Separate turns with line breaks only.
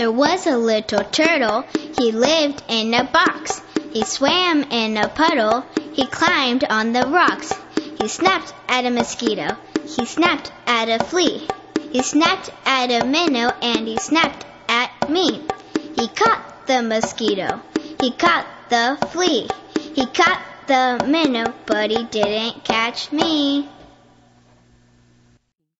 There was a little turtle, he lived in a box. He swam in a puddle, he climbed on the rocks. He snapped at a mosquito, he snapped at a flea. He snapped at a minnow and he snapped at me. He caught the mosquito, he caught the flea. He caught the minnow, but he didn't catch me.